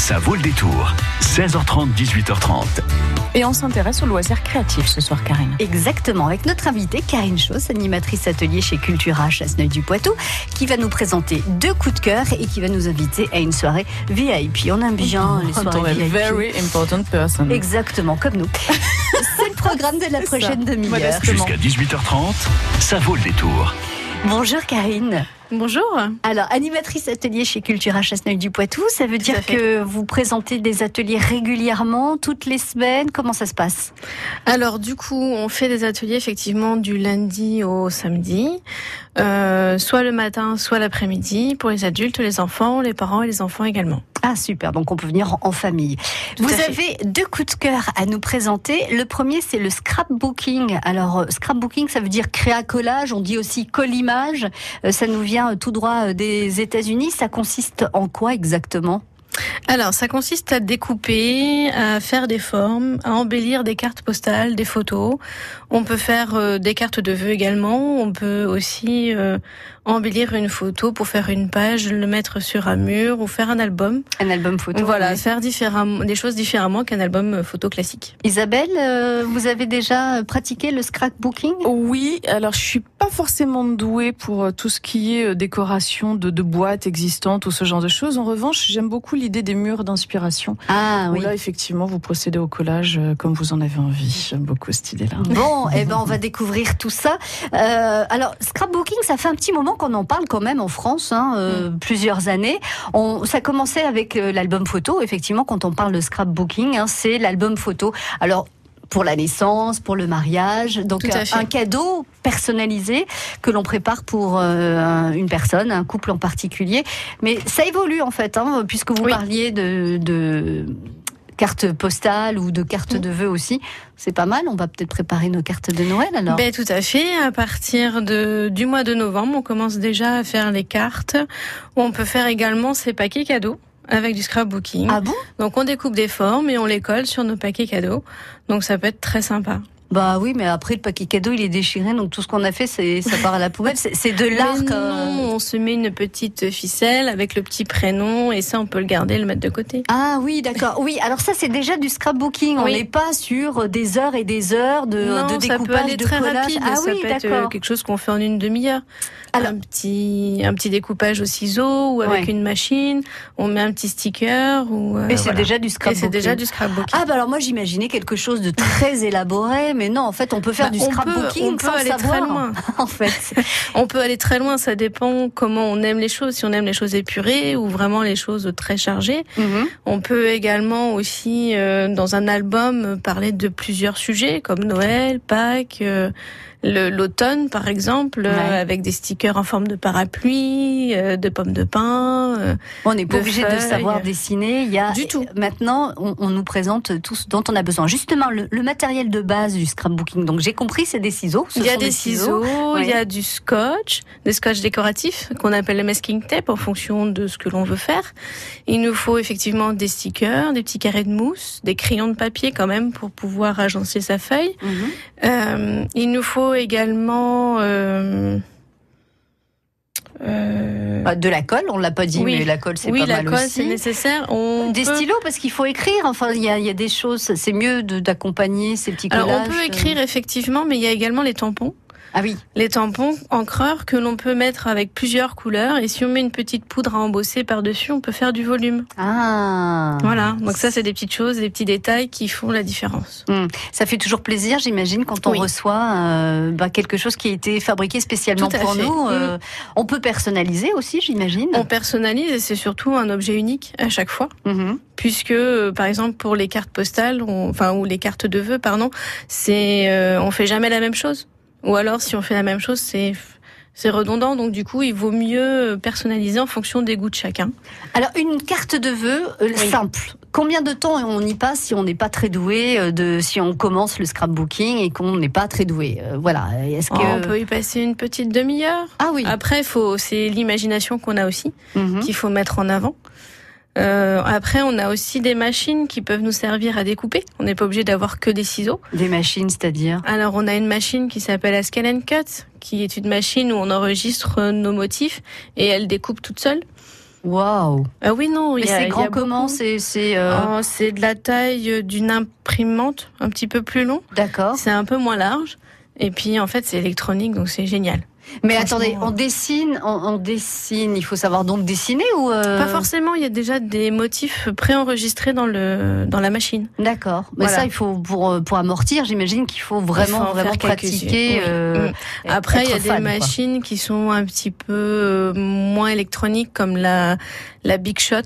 Ça vaut le détour. 16h30, 18h30. Et on s'intéresse au loisir créatif ce soir, Karine. Exactement, avec notre invitée Karine Chauss, animatrice atelier chez Cultura à du Poitou, qui va nous présenter deux coups de cœur et qui va nous inviter à une soirée VIP. On aime bien les soirées VIP. Very important person. Exactement, comme nous. C'est le programme de la prochaine demi-heure. Jusqu'à 18h30, ça vaut le détour. Bonjour Karine. Bonjour. Alors, animatrice atelier chez Cultura Chasseneuil du Poitou, ça veut dire que vous présentez des ateliers régulièrement, toutes les semaines. Comment ça se passe? Alors, du coup, on fait des ateliers effectivement du lundi au samedi, euh, soit le matin, soit l'après-midi, pour les adultes, les enfants, les parents et les enfants également. Ah super, donc on peut venir en famille. vous avez deux coups de cœur à nous présenter. Le premier, c'est le scrapbooking. Alors, euh, scrapbooking, ça veut dire créa-collage, on dit aussi collimage. Euh, ça nous vient tout droit des États-Unis. Ça consiste en quoi exactement? Alors, ça consiste à découper, à faire des formes, à embellir des cartes postales, des photos. On peut faire euh, des cartes de vœux également. On peut aussi euh, embellir une photo pour faire une page, le mettre sur un mur ou faire un album. Un album photo. Voilà, faire différemment, des choses différemment qu'un album photo classique. Isabelle, euh, vous avez déjà pratiqué le scrapbooking? Oui, alors je suis pas forcément douée pour euh, tout ce qui est euh, décoration de, de boîtes existantes ou ce genre de choses. En revanche, j'aime beaucoup l'idée des murs d'inspiration. Ah oui. Là, effectivement, vous procédez au collage comme vous en avez envie. J'aime beaucoup cette idée-là. Bon, eh ben, on va découvrir tout ça. Euh, alors, scrapbooking, ça fait un petit moment qu'on en parle quand même en France, hein, euh, mm. plusieurs années. On, ça commençait avec euh, l'album photo. Effectivement, quand on parle de scrapbooking, hein, c'est l'album photo. Alors pour la naissance, pour le mariage. Donc un, cadeau personnalisé que l'on prépare pour euh, une personne, un couple en particulier. Mais ça évolue en fait, hein, puisque vous parliez de, de cartes postales ou de cartes de vœux aussi. C'est pas mal. On va peut-être préparer nos cartes de Noël alors. Ben, tout à fait. À partir de, du mois de novembre, on commence déjà à faire les cartes. On peut faire également ces paquets cadeaux avec du scrapbooking. Ah bon? Donc on découpe des formes et on les colle sur nos paquets cadeaux. Donc ça peut être très sympa. Bah oui, mais après le paquet cadeau il est déchiré, donc tout ce qu'on a fait, c'est ça part à la poubelle. C'est de l'art. Non, on se met une petite ficelle avec le petit prénom et ça on peut le garder, le mettre de côté. Ah oui, d'accord. Oui, alors ça c'est déjà du scrapbooking. On n'est pas sur des heures et des heures de, de découpage, ça peut aller de très collage. Rapide. Ah ça oui, d'accord. Quelque chose qu'on fait en une demi-heure. un petit un petit découpage au ciseau ou avec une machine. On met un petit sticker ou. Euh, et c'est déjà du scrapbooking. c'est déjà du scrapbooking. Ah bah alors moi j'imaginais quelque chose de très élaboré mais non, en fait, on peut faire bah, du scrapbooking sans aller très loin. en fait, on peut aller très loin. Ça dépend comment on aime les choses. Si on aime les choses épurées ou vraiment les choses très chargées. Mhm. On peut également aussi, euh, dans un album, parler de plusieurs sujets comme Noël, Pâques. Euh, l'automne, par exemple, euh, avec des stickers en forme de parapluie, de pommes de pin. Euh, on n'est pas obligé de savoir dessiner. Il y a du tout. Maintenant, on, on, nous présente tout ce dont on a besoin. Justement, le, le matériel de base du scrapbooking. Donc j'ai compris, c'est des ciseaux. il y a des, ciseaux, il y a du scotch, des scotch décoratifs qu'on appelle le masking tape en fonction de ce que l'on veut faire. Il nous faut effectivement des stickers, des petits carrés de mousse, des crayons de papier quand même pour pouvoir agencer sa feuille. Mhm. euh, il nous faut également euh, euh, bah, de la colle, on l'a pas dit, mais la colle c'est oui, pas mal aussi. Oui, la colle c'est nécessaire. On des stylos parce qu'il faut écrire. Enfin, il y a, y a, des choses. C'est mieux d'accompagner ces petits collages. Alors on peut écrire effectivement, mais il y a également les tampons. Ah oui. Les tampons encreurs que l'on peut mettre avec plusieurs couleurs et si on met une petite poudre à embosser par-dessus, on peut faire du volume. Ah. Voilà. Donc ça, c'est des petites choses, des petits détails qui font la différence. Hmm. Ça fait toujours plaisir, j'imagine, quand on reçoit euh, bah, quelque chose qui a été fabriqué spécialement pour nous. Euh. On peut personnaliser aussi, j'imagine. On personnalise et c'est surtout un objet unique à chaque fois. Hmm. Puisque, euh, par exemple, pour les cartes postales, enfin ou les cartes de vœux, pardon, c'est on fait jamais la même chose. Ou alors, si on fait la même chose, c'est c'est redondant, donc du coup, il vaut mieux personnaliser en fonction des goûts de chacun. Alors, une carte de vœux euh, simple. Combien de temps on y passe si on n'est pas très doué, euh, de, si on commence le scrapbooking et qu'on n'est pas très doué euh, Voilà. Est-ce que on peut y passer une petite demi-heure Ah oui. Après, faut, c'est l'imagination qu'on a aussi mhm. qu'il faut mettre en avant. Euh, après, on a aussi des machines qui peuvent nous servir à découper. On n'est pas obligé d'avoir que des ciseaux. Des machines, c'est-à-dire Alors, on a une machine qui s'appelle la Scale and Cut, qui est une machine où on enregistre nos motifs et elle découpe toute seule. Waouh Ah oui, non. Mais c'est grand comment C'est c'est euh... oh, c'est de la taille d'une imprimante, un petit peu plus long. D'accord. C'est un peu moins large. Et puis en fait, c'est électronique, donc c'est génial. Mais attendez, on dessine, on, on, dessine. Il faut savoir donc dessiner ou euh... Pas forcément. Il y a déjà des motifs préenregistrés dans le dans la machine. D'accord. Mais voilà. ça, il faut pour pour amortir. J'imagine qu'il faut vraiment faut vraiment pratiquer. Euh, oui. Après, il y a fan, des machines quoi. qui sont un petit peu euh, moins électroniques, comme la la Big Shot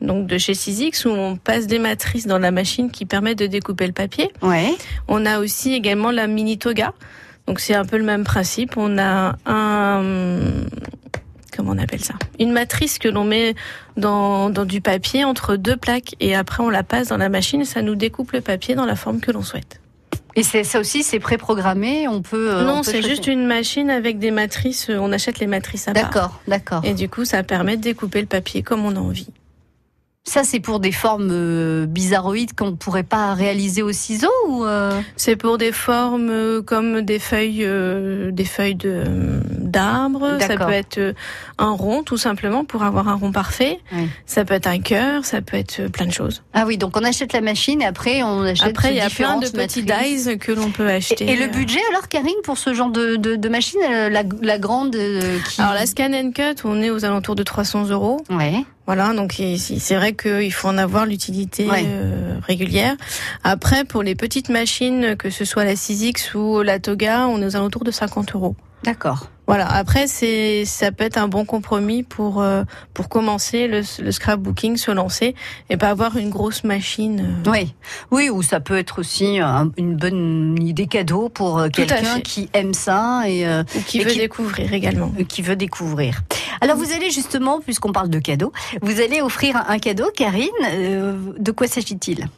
donc de chez Sysix où on passe des matrices dans la machine qui permettent de découper le papier. Ouais. On a aussi également la Mini Toga. Donc c'est un peu le même principe. On a un comment on appelle ça? Une matrice que l'on met dans, dans du papier entre deux plaques et après on la passe dans la machine et ça nous découpe le papier dans la forme que l'on souhaite. Et c'est ça aussi, c'est préprogrammé. On peut. Euh, non, c'est juste une machine avec des matrices. On achète les matrices à part. D'accord, d'accord. Et du coup, ça permet de découper le papier comme on a envie. Ça, c'est pour des formes euh, bizarroïdes qu'on ne pourrait pas réaliser au ciseau ou euh... C'est pour des formes euh, comme des feuilles, euh, des feuilles de d'arbres. Ça peut être un rond, tout simplement, pour avoir un rond parfait. Oui. Ça peut être un cœur. Ça peut être plein de choses. Ah oui, donc on achète la machine et après on achète. Après, il y a plein de petits dies que l'on peut acheter. Et, et, le budget, alors, Karine, pour ce genre de, de, de machine, la, la grande qui... Alors la Scan and Cut, on est aux alentours de 300 euros. Ouais. Voilà, donc c'est vrai qu'il faut en avoir l'utilité ouais. euh, régulière. Après, pour les petites machines, que ce soit la 6X ou la Toga, on est aux alentours de 50 euros. D'accord. Voilà. Après, c'est ça peut être un bon compromis pour euh, pour commencer le, le scrapbooking, se lancer et pas avoir une grosse machine. Euh... Oui, oui, ou ça peut être aussi un, une bonne idée cadeau pour euh, quelqu'un qui aime ça et euh, ou qui et veut qui, découvrir également. Qui veut découvrir. Alors vous allez justement, puisqu'on parle de cadeaux, vous allez offrir un cadeau, Karine. Euh, de quoi s'agit-il?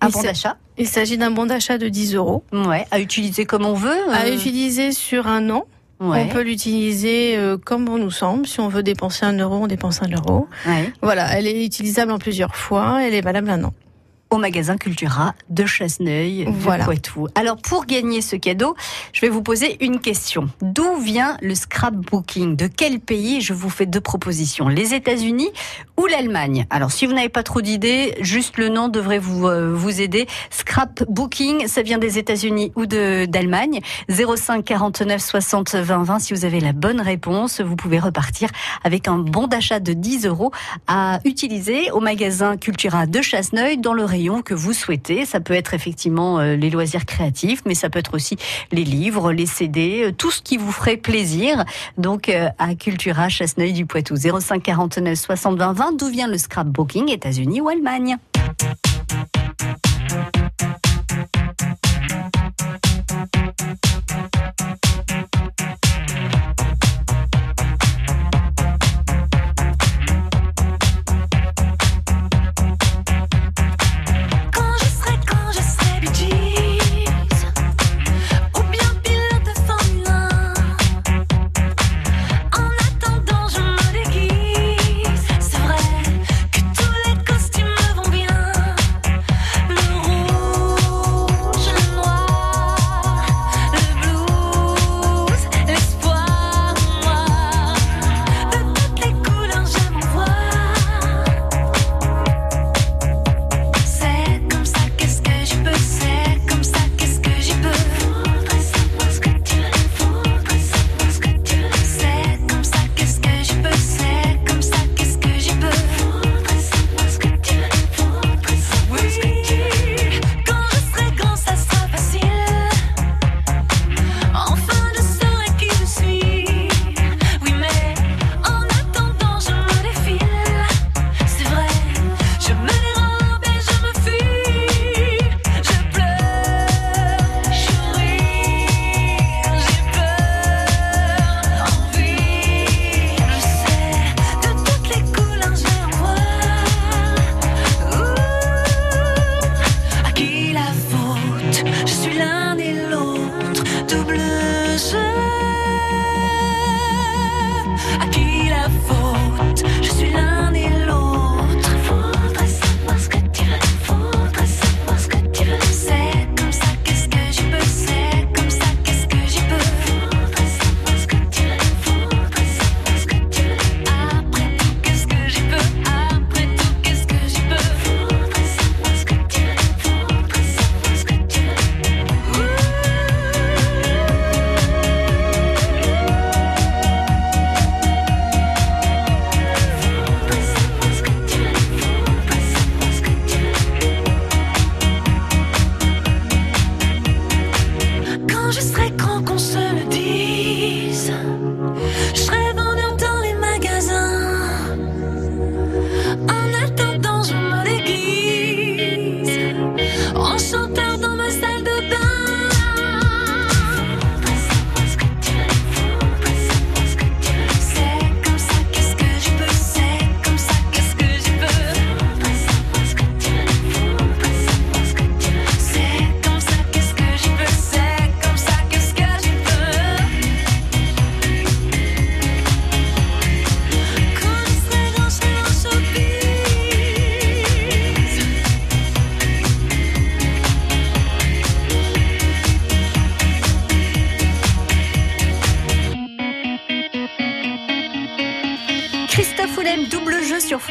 Un bon d'achat? Il s'agit d'un bon d'achat de 10 euros. Ouais, à utiliser comme on veut. Euh... À utiliser sur un an. Ouais. On peut l'utiliser euh, comme bon nous semble. Si on veut dépenser un euro, on dépense un euro. Ouais. Voilà, elle est utilisable en plusieurs fois. Elle est valable un an au magasin Cultura de Chasseneuil, voilà. Poitou. Alors pour gagner ce cadeau, je vais vous poser une question. D'où vient le scrapbooking? De quel pays Je vous fais deux propositions? Les États-Unis ou l'Allemagne? Alors si vous n'avez pas trop d'idées, juste le nom devrait vous euh, vous aider. Scrapbooking, ça vient des États-Unis ou de d'Allemagne? 05 49 60 20 20. Si vous avez la bonne réponse, vous pouvez repartir avec un bon d'achat de 10 euros à utiliser au magasin Cultura de Chasseneuil dans le que vous souhaitez. Ça peut être effectivement euh, les loisirs créatifs, mais ça peut être aussi les livres, les CD, euh, tout ce qui vous ferait plaisir. Donc euh, à Cultura Chasseneuil du Poitou 05 49 60 20 20. D'où vient le scrapbooking, États-Unis ou Allemagne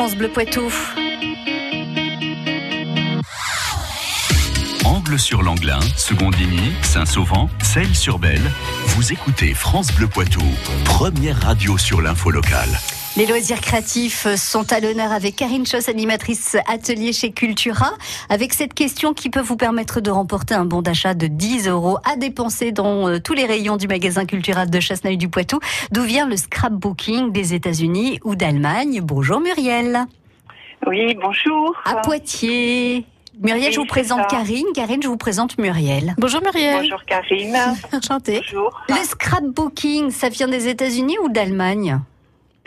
France Bleu Poitou. Angle sur l'Anglin, Secondigny, Saint-Sauvent, Celles-sur-Belle. Vous écoutez France Bleu Poitou, première radio sur l'info locale. Les loisirs créatifs sont à l'honneur avec Karine Choss, animatrice atelier chez Cultura, avec cette question qui peut vous permettre de remporter un bon d'achat de 10 euros à dépenser dans euh, tous les rayons du magasin culturel de Chasseneuil du Poitou. D'où vient le scrapbooking des États-Unis ou d'Allemagne? Bonjour Muriel. Oui, bonjour. À Poitiers. Muriel, Oui, je vous présente ça. Karine. Karine, je vous présente Muriel. Bonjour Muriel. Bonjour Karine. Enchantée. Bonjour. Le scrapbooking, ça vient des États-Unis ou d'Allemagne?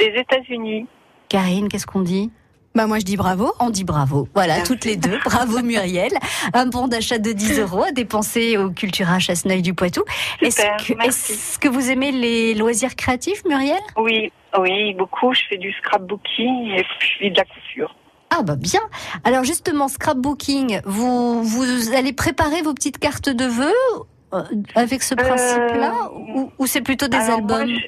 Des États-Unis. Karine, qu'est-ce qu'on dit? Bah moi je dis bravo. On dit bravo. Voilà, Merci. toutes les deux. Bravo Muriel. Un bon d'achat de 10 euros à dépenser au Cultura Chasseneuil du Poitou. Est-ce que, vous aimez les loisirs créatifs, Muriel? Oui, oui, beaucoup. Je fais du scrapbooking et puis de la couture. Ah bah bien. Alors justement, scrapbooking, vous, vous allez préparer vos petites cartes de vœux euh, avec ce principe-là? Ou, ou c'est plutôt des Euh, Alors, albums? moi je,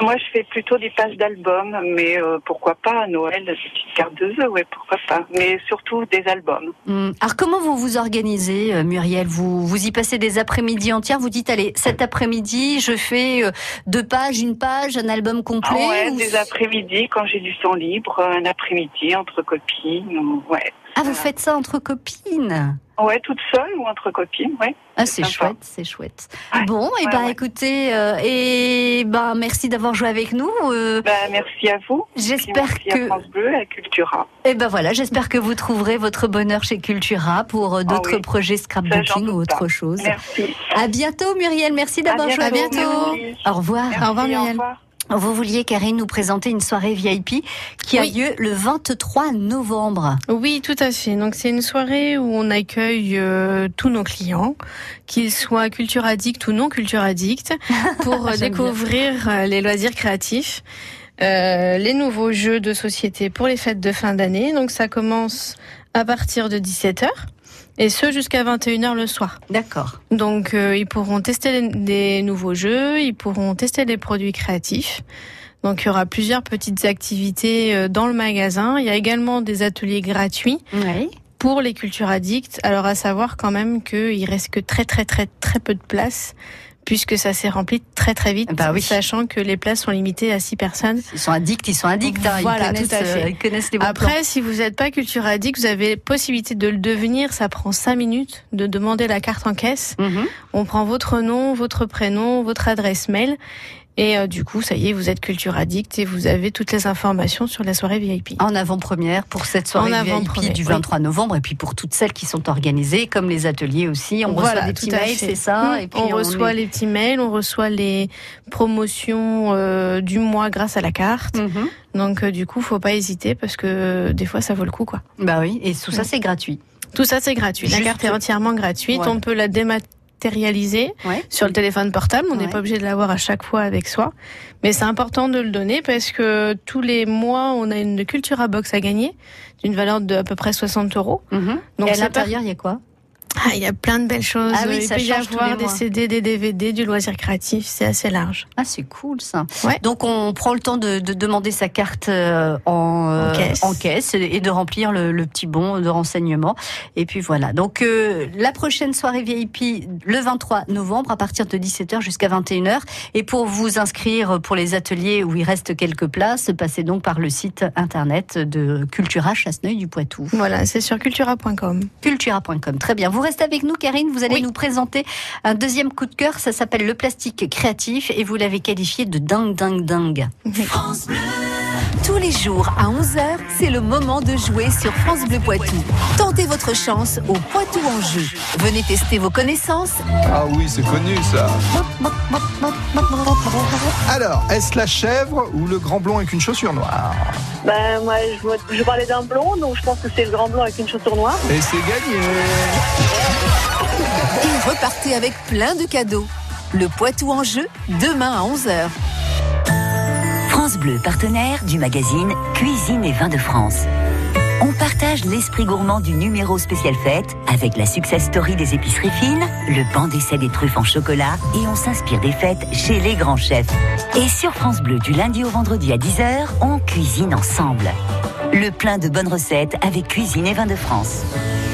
moi, je fais plutôt des pages d'albums, mais euh, pourquoi pas à Noël, des petites cartes de vœux, ouais, pourquoi pas. Mais surtout des albums. Hmm. Alors comment vous vous organisez, euh, Muriel? Vous, vous y passez des après-midi entières? Vous dites, allez, cet après-midi, je fais euh, deux pages, une page, un album complet Ah ouais, ou- des après-midi quand j'ai du temps libre, un après-midi entre copines, ou- ouais. Ah, vous faites ça entre copines? Ouais, toute seule ou entre copines, ouais. Ah, c'est chouette, c'est chouette. Ouais, Bon, et ouais, ben ouais. écoutez, euh, et ben merci d'avoir joué avec nous. euh, Ben, merci à vous. J'espère que, à France Bleu à Cultura. et ben voilà, j'espère que vous trouverez votre bonheur chez Cultura pour euh, d'autres Ah oui. projets scrapbooking ou autre pas. chose. Merci. À bientôt, Muriel. Merci d'avoir joué À bientôt, merci. Au revoir. Merci, Au revoir, Muriel. revoir. Vous vouliez, Karine, nous présenter une soirée VIP qui a Oui. lieu le 23 novembre. Oui, tout à fait. Donc c'est une soirée où on accueille euh, tous nos clients, qu'ils soient culture addict ou non culture addict, pour euh, découvrir euh, les loisirs créatifs, euh, les nouveaux jeux de société pour les fêtes de fin d'année. Donc ça commence à partir de 17h et ce jusqu'à 21h le soir. D'accord. Donc euh, ils pourront tester des nouveaux jeux, ils pourront tester des produits créatifs. Donc il y aura plusieurs petites activités euh, dans le magasin. Il y a également des ateliers gratuits Oui. pour les cultures addicts. Alors à savoir quand même qu'il reste que très très très très peu de place puisque ça s'est rempli très très vite, Bah oui. sachant que les places sont limitées à six personnes. Ils sont addicts, ils sont addicts. hein. Voilà, ils, connaissent, tout à fait. euh, ils connaissent les bons plans. Après, si vous n'êtes pas culture addict, vous avez possibilité de le devenir. Ça prend cinq minutes de demander la carte en caisse. Mhm. On prend votre nom, votre prénom, votre adresse mail. Et euh, du coup, ça y est, vous êtes culture addict et vous avez toutes les informations sur la soirée VIP. En avant-première pour cette soirée En VIP du oui. 23 novembre et puis pour toutes celles qui sont organisées, comme les ateliers aussi. On Voilà, reçoit des petits mails, c'est ça. Mmh. Et puis on, reçoit les petits mails, on reçoit les promotions euh, du mois grâce à la carte. Mhm. Donc euh, du coup, faut pas hésiter parce que des fois ça vaut le coup quoi. Bah oui, et tout ça Mmh. c'est gratuit. Tout ça c'est gratuit. La carte est entièrement gratuite. Voilà. On peut la Ouais. sur le téléphone portable. On n'est Ouais. pas obligé de l'avoir à chaque fois avec soi, mais c'est important de le donner parce que tous les mois on a une Cultura Box à gagner d'une valeur de à peu près 60 euros. Mhm. Donc et à l'intérieur, il y a quoi? Ah, il y a plein de belles choses. Ah oui, il ça peut y avoir des mois. CD, des DVD, du loisir créatif. C'est assez large. Ah, c'est cool ça. Ouais. Donc on prend le temps de, de demander sa carte euh, en, euh, En caisse. en caisse et de remplir le, le petit bon de renseignement. Et puis voilà. Donc euh, la prochaine soirée VIP le 23 novembre à partir de 17h jusqu'à 21h. Et pour vous inscrire pour les ateliers où il reste quelques places, passez donc par le site internet de Cultura Chasseneuil du Poitou. Voilà, c'est sur cultura.com. Cultura.com. Très bien. Vous restez avec nous, Karine. Vous allez Oui. nous présenter un deuxième coup de cœur. Ça s'appelle le plastique créatif et vous l'avez qualifié de dingue, dingue, dingue. Tous les jours à 11h, c'est le moment de jouer sur France Bleu Poitou. Tentez votre chance au Poitou en jeu. Venez tester vos connaissances Ah oui, c'est connu ça. Alors, est-ce la chèvre ou le grand blond avec une chaussure noire Ben, moi, je, je parlais d'un blond, donc je pense que c'est le grand blond avec une chaussure noire. Et c'est gagné et repartez avec plein de cadeaux. Le Poitou en jeu, demain à 11h. Partenaire du magazine Cuisine et Vins de France. On partage l'esprit gourmand du numéro spécial fête avec la success story des épiceries fines, le banc d'essai des truffes en chocolat et on s'inspire des fêtes chez les grands chefs. Et sur France Bleu, du lundi au vendredi à 10h, on cuisine ensemble. Le plein de bonnes recettes avec cuisine et vin de France.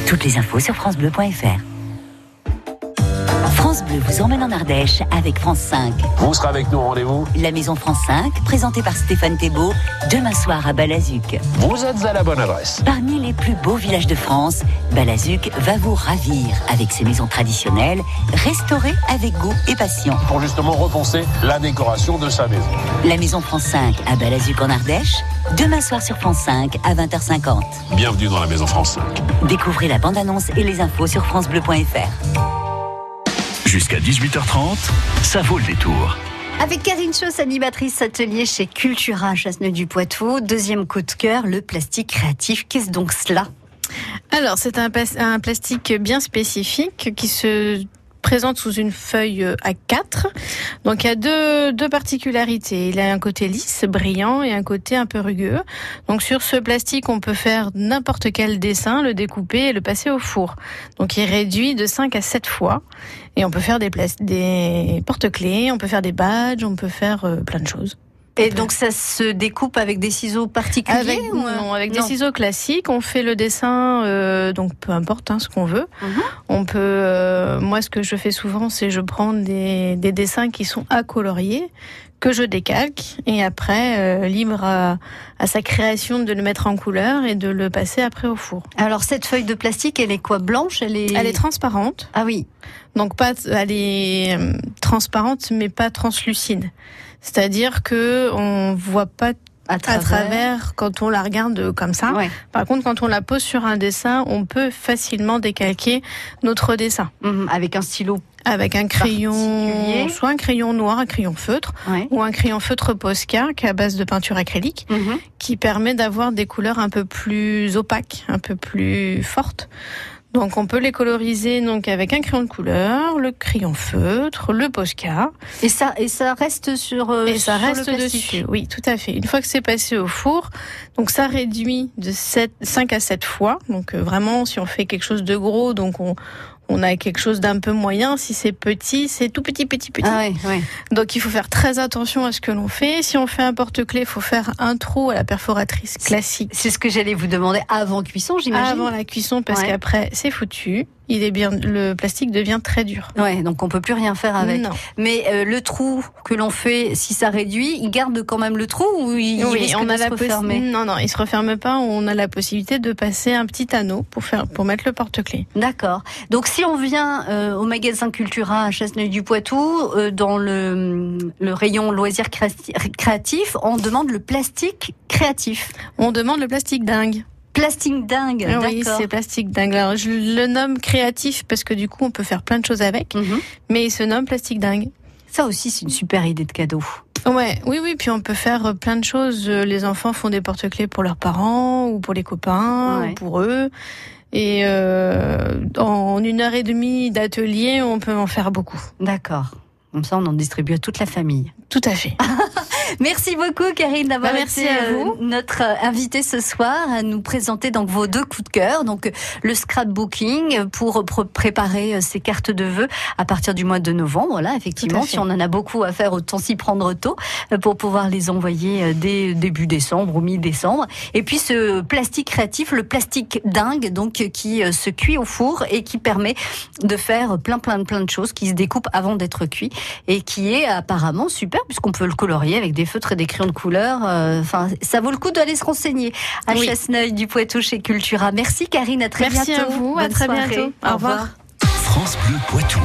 Toutes les infos sur francebleu.fr. Bleu vous emmène en Ardèche avec France 5. Vous serez avec nous au rendez-vous La Maison France 5, présentée par Stéphane Thébault, demain soir à Balazuc. Vous êtes à la bonne adresse. Parmi les plus beaux villages de France, Balazuc va vous ravir avec ses maisons traditionnelles, restaurées avec goût et passion. Pour justement repenser la décoration de sa maison. La Maison France 5 à Balazuc en Ardèche, demain soir sur France 5 à 20h50. Bienvenue dans la Maison France 5. Découvrez la bande-annonce et les infos sur francebleu.fr. Jusqu'à 18h30, ça vaut le détour. Avec Karine Chauss, animatrice atelier chez Cultura Chasseneuil du Poitou. Deuxième coup de cœur, le plastique créatif. Qu'est-ce donc cela? Alors, c'est un, un, plastique bien spécifique qui se présente sous une feuille A4. Donc il y a deux, deux particularités. Il a un côté lisse, brillant et un côté un peu rugueux. Donc sur ce plastique, on peut faire n'importe quel dessin, le découper et le passer au four. Donc il réduit de 5 à 7 fois. Et on peut faire des, des porte-clés, on peut faire des badges, on peut faire euh, plein de choses. Et donc ça se découpe avec des ciseaux particuliers avec, ou... Non, avec des ciseaux classiques. On fait le dessin, euh, donc peu importe hein, ce qu'on veut. Mhm. On peut. Euh, moi, ce que je fais souvent, c'est je prends des, des, dessins qui sont à colorier que je décalque et après euh, libre à, à, sa création de le mettre en couleur et de le passer après au four. Alors cette feuille de plastique, elle est quoi blanche? Elle est elle est transparente. Ah oui. Donc pas elle est euh, transparente mais pas translucide. C'est-à-dire que on voit pas à travers. quand on la regarde comme ça. Par contre, quand on la pose sur un dessin, on peut facilement décalquer notre dessin. Mhm, avec un stylo avec un crayon, soit un crayon noir, un crayon feutre, ou un crayon feutre Posca qui est à base de peinture acrylique, mhm. qui permet d'avoir des couleurs un peu plus opaques, un peu plus fortes. Donc on peut les coloriser donc avec un crayon de couleur, le crayon feutre, le Posca. Et ça et ça reste sur euh, et ça reste le dessus. Oui, tout à fait. Une fois que c'est passé au four, donc ça réduit de 7, 5 à 7 fois. Donc euh, vraiment si on fait quelque chose de gros, donc on on a quelque chose d'un peu moyen. Si c'est petit, c'est tout petit, petit, petit. Ah Donc il faut faire très attention à ce que l'on fait. Si on fait un porte-clés, il faut faire un trou à la perforatrice classique. C'est ce que j'allais vous demander avant cuisson, j'imagine. Avant la cuisson, parce qu'après c'est foutu il est bien, le plastique devient très dur. Ouais, donc on peut plus rien faire avec. Mais euh, le trou que l'on fait, si ça réduit, il garde quand même le trou ou il, on de a se refermer? Non, non, il se referme pas. On a la possibilité de passer un petit anneau pour faire, pour mettre le porte-clés. D'accord. Donc si on vient euh, au magasin Cultura à Chasseneuil-du-Poitou, euh, dans le, le rayon loisirs créatifs, on demande le plastique créatif. On demande le plastique dingue. Plastique dingue. Ah oui, c'est plastique dingue. Alors, je le nomme créatif parce que du coup, on peut faire plein de choses avec, mhm. mais il se nomme plastique dingue. Ça aussi, c'est une super idée de cadeau. Ouais, oui, oui. Puis on peut faire euh, plein de choses. Euh, les enfants font des porte-clés pour leurs parents ou pour les copains ou pour eux. Et euh, en une heure et demie d'atelier, on peut en faire beaucoup. D'accord. Comme ça, on en distribue à toute la famille. Tout à fait. merci beaucoup, Karine, d'avoir bah, été. Euh, notre euh, invitée ce soir à nous présenter donc vos deux coups de cœur. Donc, le scrapbooking pour préparer euh, ces cartes de vœux à partir du mois de novembre. Voilà, effectivement, si on en a beaucoup à faire, autant s'y prendre tôt pour pouvoir les envoyer dès début décembre ou mi-décembre. Et puis, ce plastique créatif, le plastique dingue, donc, qui se cuit au four et qui permet de faire plein, plein, plein de choses qui se découpent avant d'être cuit et qui est apparemment super puisqu'on peut le colorier avec des feutres et des crayons de couleur. Euh, enfin, ça vaut le coup d'aller se renseigner à oui. Chasseneuil du Poitou chez Cultura. Merci Karine, à très Merci bientôt. Merci à vous, à très bientôt. Au, revoir. France Bleu Poitou.